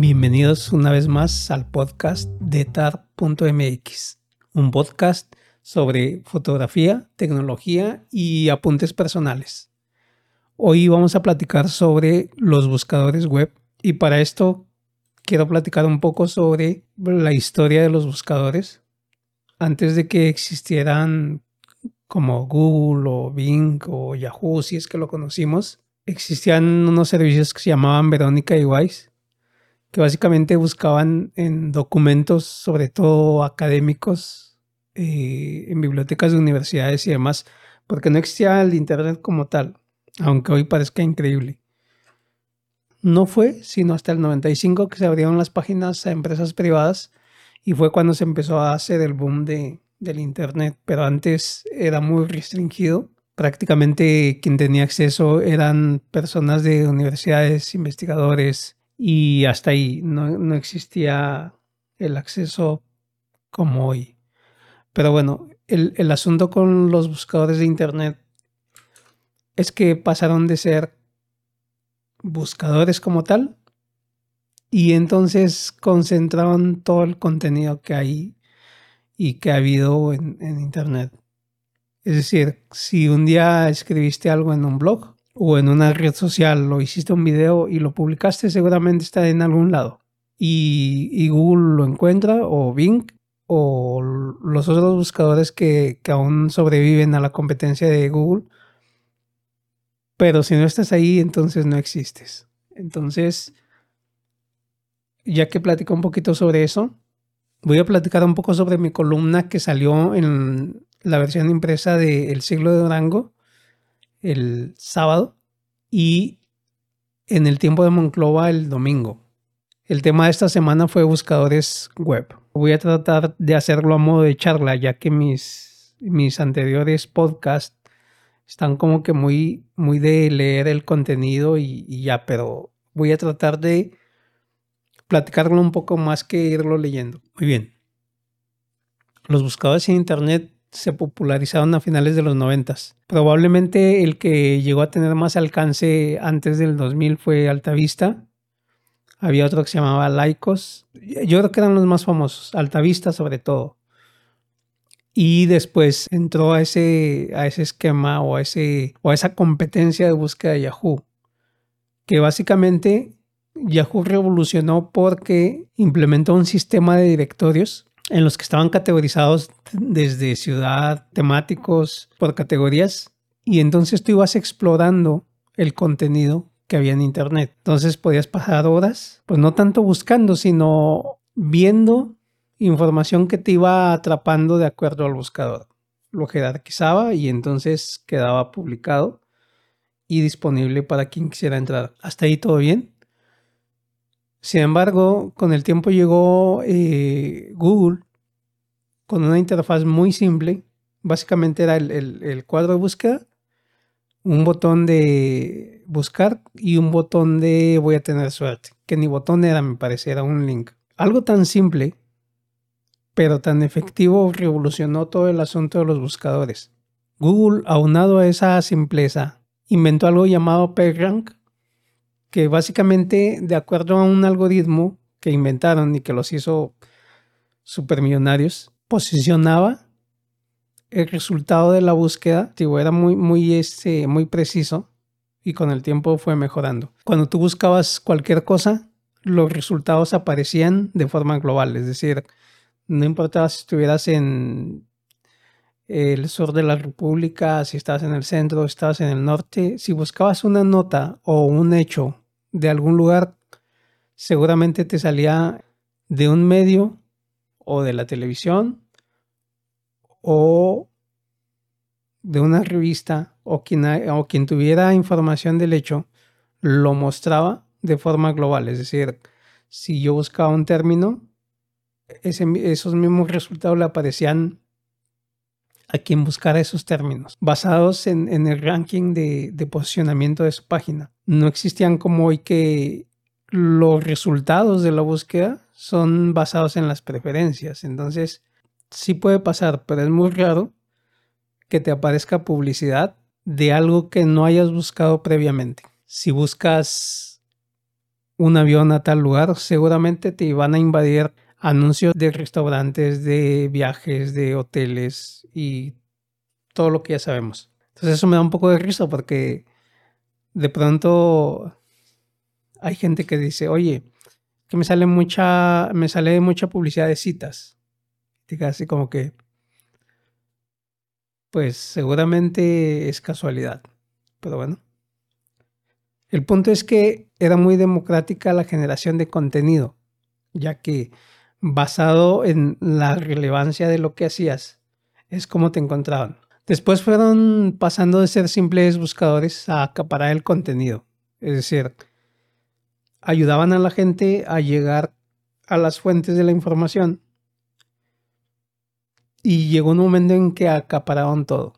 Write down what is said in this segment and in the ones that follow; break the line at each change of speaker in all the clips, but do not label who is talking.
Bienvenidos una vez más al podcast de tar.mx, un podcast sobre fotografía, tecnología y apuntes personales. Hoy vamos a platicar sobre los buscadores web y para esto quiero platicar un poco sobre la historia de los buscadores. Antes de que existieran como Google o Bing o Yahoo, si es que lo conocimos, existían unos servicios que se llamaban Verónica y Wise que básicamente buscaban en documentos, sobre todo académicos, eh, en bibliotecas de universidades y demás, porque no existía el Internet como tal, aunque hoy parezca increíble. No fue sino hasta el 95 que se abrieron las páginas a empresas privadas y fue cuando se empezó a hacer el boom de, del Internet, pero antes era muy restringido. Prácticamente quien tenía acceso eran personas de universidades, investigadores, y hasta ahí no, existía el acceso como hoy. Pero bueno, el, el, asunto con los buscadores de Internet es que pasaron de ser buscadores como tal y entonces concentraron todo el contenido que hay y que ha habido en, en Internet. Es decir, si un día escribiste algo en un blog, o en una red social o hiciste un video y lo publicaste, seguramente está en algún lado. Y, Google lo encuentra, o Bing, o los otros buscadores que, que aún sobreviven a la competencia de Google. Pero si no estás ahí, entonces no existes. Entonces, ya que platico un poquito sobre eso, voy a platicar un poco sobre mi columna que salió en la versión impresa de El siglo de Durango el sábado y en el tiempo de Monclova el domingo. El tema de esta semana fue buscadores web. Voy a tratar de hacerlo a modo de charla, ya que mis, mis anteriores podcasts están como que muy, muy de leer el contenido y, y ya, pero voy a tratar de platicarlo un poco más que irlo leyendo. Muy bien. Los buscadores en Internet se popularizaron a finales de los 90. Probablemente el que llegó a tener más alcance antes del 2000 fue Altavista. Había otro que se llamaba Laicos. Yo creo que eran los más famosos, Altavista sobre todo. Y después entró a ese, a ese esquema o a, ese, o a esa competencia de búsqueda de Yahoo, que básicamente Yahoo revolucionó porque implementó un sistema de directorios en los que estaban categorizados desde ciudad, temáticos, por categorías, y entonces tú ibas explorando el contenido que había en Internet. Entonces podías pasar horas, pues no tanto buscando, sino viendo información que te iba atrapando de acuerdo al buscador. Lo jerarquizaba y entonces quedaba publicado y disponible para quien quisiera entrar. Hasta ahí todo bien. Sin embargo, con el tiempo llegó eh, Google con una interfaz muy simple. Básicamente era el, cuadro de búsqueda, un botón de buscar y un botón de voy a tener suerte, que ni botón era, me parece, era un link. Algo tan simple, pero tan efectivo, revolucionó todo el asunto de los buscadores. Google, aunado a esa simpleza, inventó algo llamado PageRank, que básicamente, de acuerdo a un algoritmo que inventaron y que los hizo supermillonarios, posicionaba el resultado de la búsqueda, era muy, muy, este, muy preciso y con el tiempo fue mejorando. Cuando tú buscabas cualquier cosa, los resultados aparecían de forma global, es decir, no importaba si estuvieras en el sur de la República, si estabas en el centro, estabas en el norte, si buscabas una nota o un hecho de algún lugar, seguramente te salía de un medio o de la televisión o de una revista o quien, o quien tuviera información del hecho lo mostraba de forma global. Es decir, si yo buscaba un término, esos mismos resultados le aparecían a quien buscara esos términos, basados en, el ranking de, de, posicionamiento de su página. No existían como hoy que los resultados de la búsqueda son basados en las preferencias. Entonces, sí puede pasar, pero es muy raro que te aparezca publicidad de algo que no hayas buscado previamente. Si buscas un avión a tal lugar, seguramente te iban a invadir anuncios de restaurantes, de viajes, de hoteles y todo lo que ya sabemos. Entonces eso me da un poco de risa porque de pronto hay gente que dice, oye, que me sale mucha, me sale mucha publicidad de citas. Diga así como que, pues seguramente es casualidad. Pero bueno. El punto es que era muy democrática la generación de contenido, ya que basado en la relevancia de lo que hacías, es como te encontraban. Después fueron pasando de ser simples buscadores a acaparar el contenido. Es decir, ayudaban a la gente a llegar a las fuentes de la información. Y llegó un momento en que acapararon todo.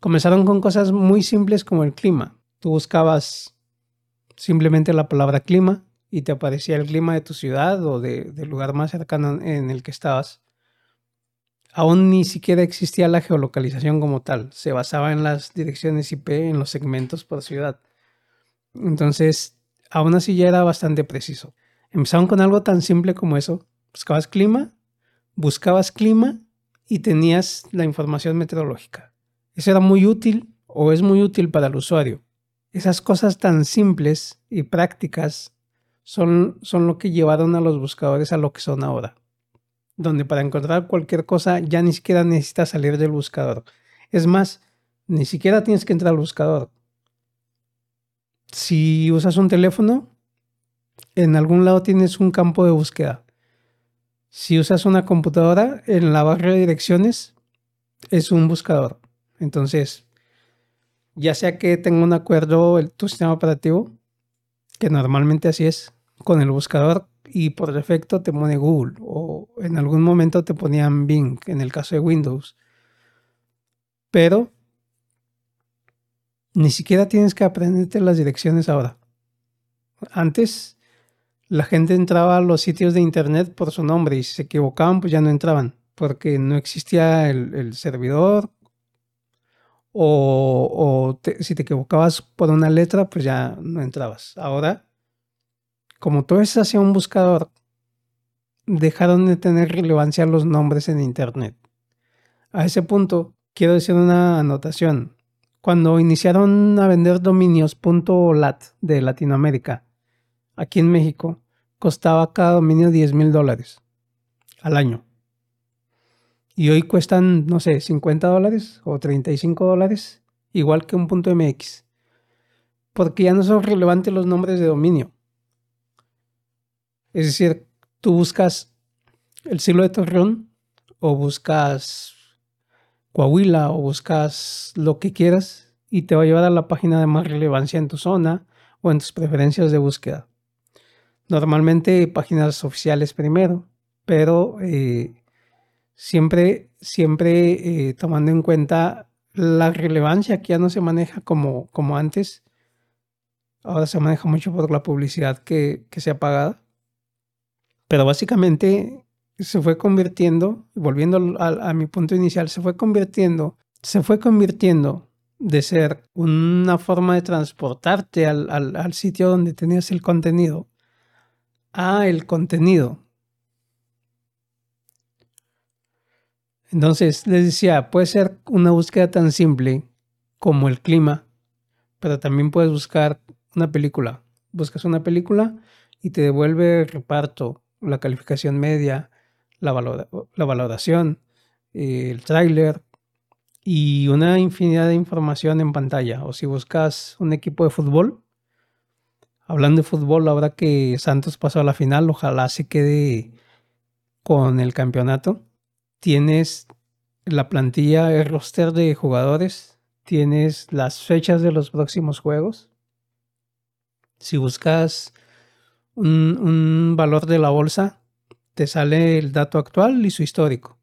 Comenzaron con cosas muy simples como el clima. Tú buscabas simplemente la palabra clima y te aparecía el clima de tu ciudad o del lugar más cercano en el que estabas. Aún ni siquiera existía la geolocalización como tal. Se basaba en las direcciones IP, en los segmentos por ciudad. Entonces, aún así ya era bastante preciso. Empezaron con algo tan simple como eso. Buscabas clima, buscabas clima y tenías la información meteorológica. Eso era muy útil o es muy útil para el usuario. Esas cosas tan simples y prácticas son, son lo que llevaron a los buscadores a lo que son ahora. Donde para encontrar cualquier cosa ya ni siquiera necesitas salir del buscador. Es más, ni siquiera tienes que entrar al buscador. Si usas un teléfono, en algún lado tienes un campo de búsqueda. Si usas una computadora, en la barra de direcciones es un buscador. Entonces, ya sea que tenga un acuerdo el, tu sistema operativo, que normalmente así es, con el buscador y por defecto te pone Google o en algún momento te ponían Bing en el caso de Windows. Pero ni siquiera tienes que aprenderte las direcciones ahora. Antes la gente entraba a los sitios de internet por su nombre y si se equivocaban pues ya no entraban porque no existía el, servidor o, si te equivocabas por una letra pues ya no entrabas. Ahora, como todo es hacia un buscador, dejaron de tener relevancia los nombres en internet. A ese punto quiero decir una anotación cuando iniciaron a vender dominios .lat de Latinoamérica, aquí en México, costaba cada dominio 10 mil dólares al año. Y hoy cuestan, no sé, 50 dólares o 35 dólares, igual que un punto MX. Porque ya no son relevantes los nombres de dominio. Es decir, tú buscas el siglo de Torreón o buscas Coahuila o buscas lo que quieras y te va a llevar a la página de más relevancia en tu zona o en tus preferencias de búsqueda. Normalmente páginas oficiales primero, pero eh, siempre, siempre eh, tomando en cuenta la relevancia que ya no se maneja como, como antes. Ahora se maneja mucho por la publicidad que, que se ha pagado. Pero básicamente se fue convirtiendo, volviendo a, mi punto inicial, se fue convirtiendo, se fue convirtiendo de ser una forma de transportarte al, al, sitio donde tenías el contenido a el contenido. Entonces, les decía, puede ser una búsqueda tan simple como el clima, pero también puedes buscar una película. Buscas una película y te devuelve el reparto, la calificación media, la, valoración, el tráiler y una infinidad de información en pantalla. O si buscas un equipo de fútbol, hablando de fútbol, ahora que Santos pasó a la final, ojalá se quede con el campeonato. Tienes la plantilla, el roster de jugadores, tienes las fechas de los próximos juegos. Si buscas un, valor de la bolsa, te sale el dato actual y su histórico.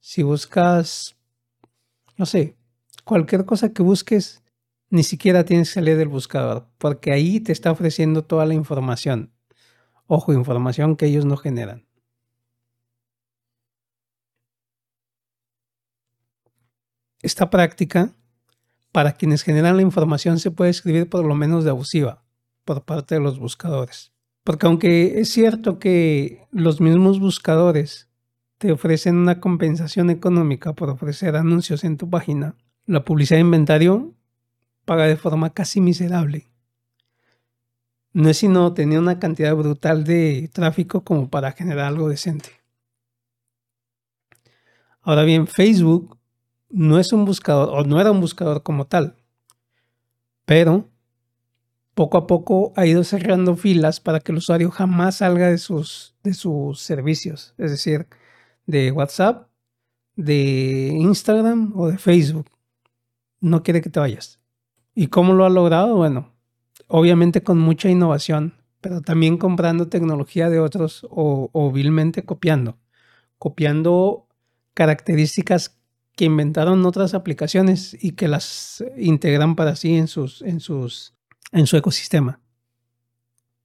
Si buscas, no sé, cualquier cosa que busques, ni siquiera tienes que salir del buscador, porque ahí te está ofreciendo toda la información. Ojo, información que ellos no generan. Esta práctica, para quienes generan la información, se puede escribir por lo menos de abusiva. Por parte de los buscadores. Porque aunque es cierto que los mismos buscadores te ofrecen una compensación económica por ofrecer anuncios en tu página, la publicidad de inventario paga de forma casi miserable. No es sino tener una cantidad brutal de tráfico como para generar algo decente. Ahora bien, Facebook no es un buscador o no era un buscador como tal, pero poco a poco ha ido cerrando filas para que el usuario jamás salga de sus, de sus servicios, es decir, de WhatsApp, de Instagram o de Facebook. No quiere que te vayas. ¿Y cómo lo ha logrado? Bueno, obviamente con mucha innovación, pero también comprando tecnología de otros o, vilmente copiando. Copiando características que inventaron otras aplicaciones y que las integran para sí en, sus, en, sus, en su ecosistema.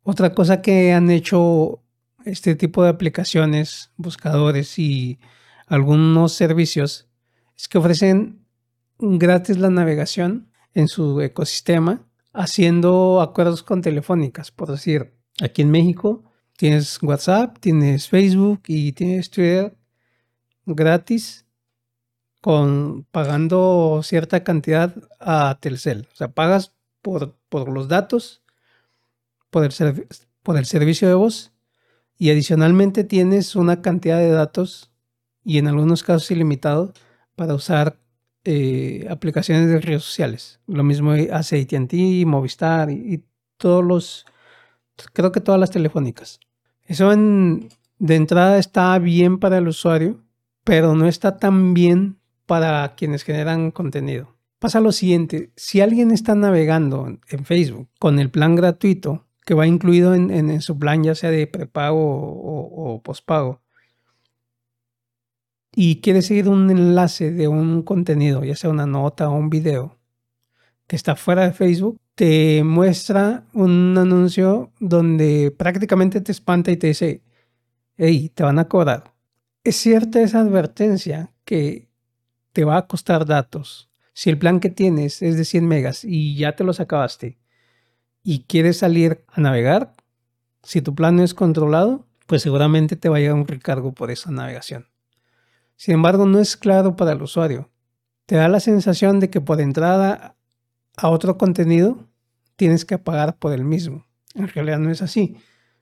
Otra cosa que han hecho este tipo de aplicaciones, buscadores y algunos servicios es que ofrecen gratis la navegación en su ecosistema haciendo acuerdos con telefónicas. Por decir, aquí en México tienes WhatsApp, tienes Facebook y tienes Twitter gratis con pagando cierta cantidad a Telcel. O sea, pagas por, los datos, por el, por el servicio de voz y adicionalmente tienes una cantidad de datos y en algunos casos ilimitado para usar eh, aplicaciones de redes sociales. Lo mismo hace ATT, Movistar y, todos los, creo que todas las telefónicas. Eso de entrada está bien para el usuario, pero no está tan bien para quienes generan contenido. Pasa lo siguiente, si alguien está navegando en Facebook con el plan gratuito, que va incluido en, su plan ya sea de prepago o, o pospago, y quiere seguir un enlace de un contenido, ya sea una nota o un video, que está fuera de Facebook, te muestra un anuncio donde prácticamente te espanta y te dice, hey, te van a cobrar. Es cierta esa advertencia que te va a costar datos. Si el plan que tienes es de 100 megas y ya te los acabaste y quieres salir a navegar, si tu plan no es controlado, pues seguramente te va a llegar un recargo por esa navegación. Sin embargo, no es claro para el usuario. Te da la sensación de que por entrada a otro contenido tienes que pagar por el mismo. En realidad no es así.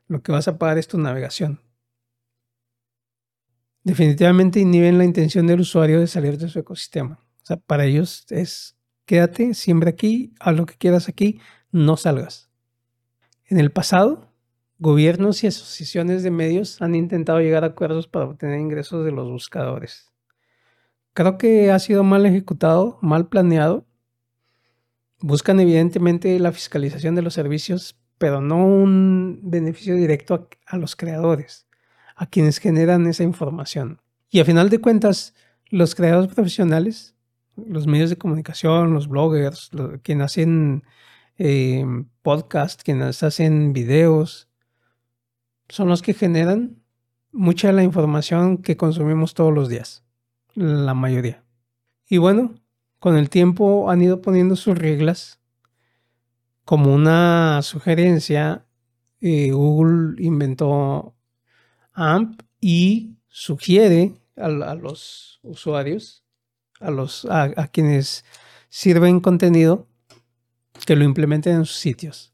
Lo que vas a pagar es tu navegación. Definitivamente inhiben la intención del usuario de salir de su ecosistema. O sea, para ellos es quédate siempre aquí, haz lo que quieras aquí, no salgas. En el pasado, Gobiernos y asociaciones de medios han intentado llegar a acuerdos para obtener ingresos de los buscadores. Creo que ha sido mal ejecutado, mal planeado. Buscan evidentemente la fiscalización de los servicios, pero no un beneficio directo a, los creadores, a quienes generan esa información. Y a final de cuentas, los creadores profesionales, los medios de comunicación, los bloggers, quienes hacen eh, podcast, quienes hacen videos, son los que generan mucha de la información que consumimos todos los días, la mayoría. Y bueno, con el tiempo han ido poniendo sus reglas. Como una sugerencia, eh, Google inventó AMP y sugiere a, los usuarios, a, los, a quienes sirven contenido, que lo implementen en sus sitios.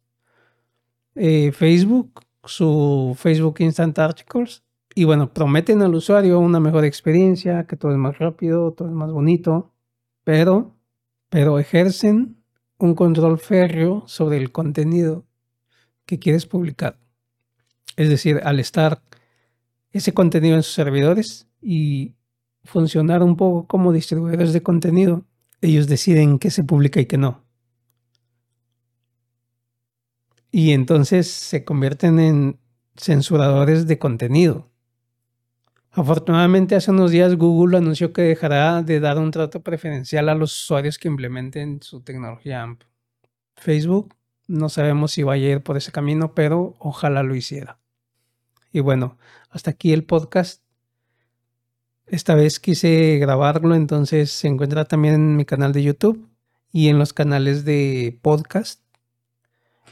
Eh, Facebook su Facebook Instant Articles y bueno, prometen al usuario una mejor experiencia, que todo es más rápido, todo es más bonito, pero, pero ejercen un control férreo sobre el contenido que quieres publicar. Es decir, al estar ese contenido en sus servidores y funcionar un poco como distribuidores de contenido, ellos deciden qué se publica y qué no. y entonces se convierten en censuradores de contenido. Afortunadamente hace unos días Google anunció que dejará de dar un trato preferencial a los usuarios que implementen su tecnología AMP. Facebook no sabemos si va a ir por ese camino, pero ojalá lo hiciera. Y bueno, hasta aquí el podcast. Esta vez quise grabarlo, entonces se encuentra también en mi canal de YouTube y en los canales de podcast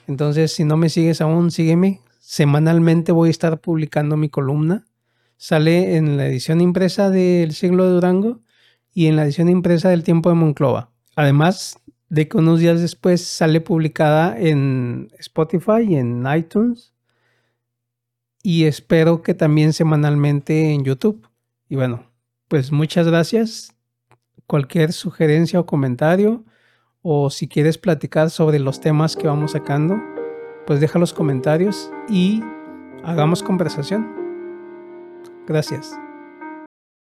Entonces, si no me sigues aún, sígueme. Semanalmente voy a estar publicando mi columna. Sale en la edición impresa del siglo de Durango y en la edición impresa del tiempo de Monclova. Además de que unos días después sale publicada en Spotify y en iTunes. Y espero que también semanalmente en YouTube. Y bueno, pues muchas gracias. Cualquier sugerencia o comentario o si quieres platicar sobre los temas que vamos sacando, pues deja los comentarios y hagamos conversación. Gracias.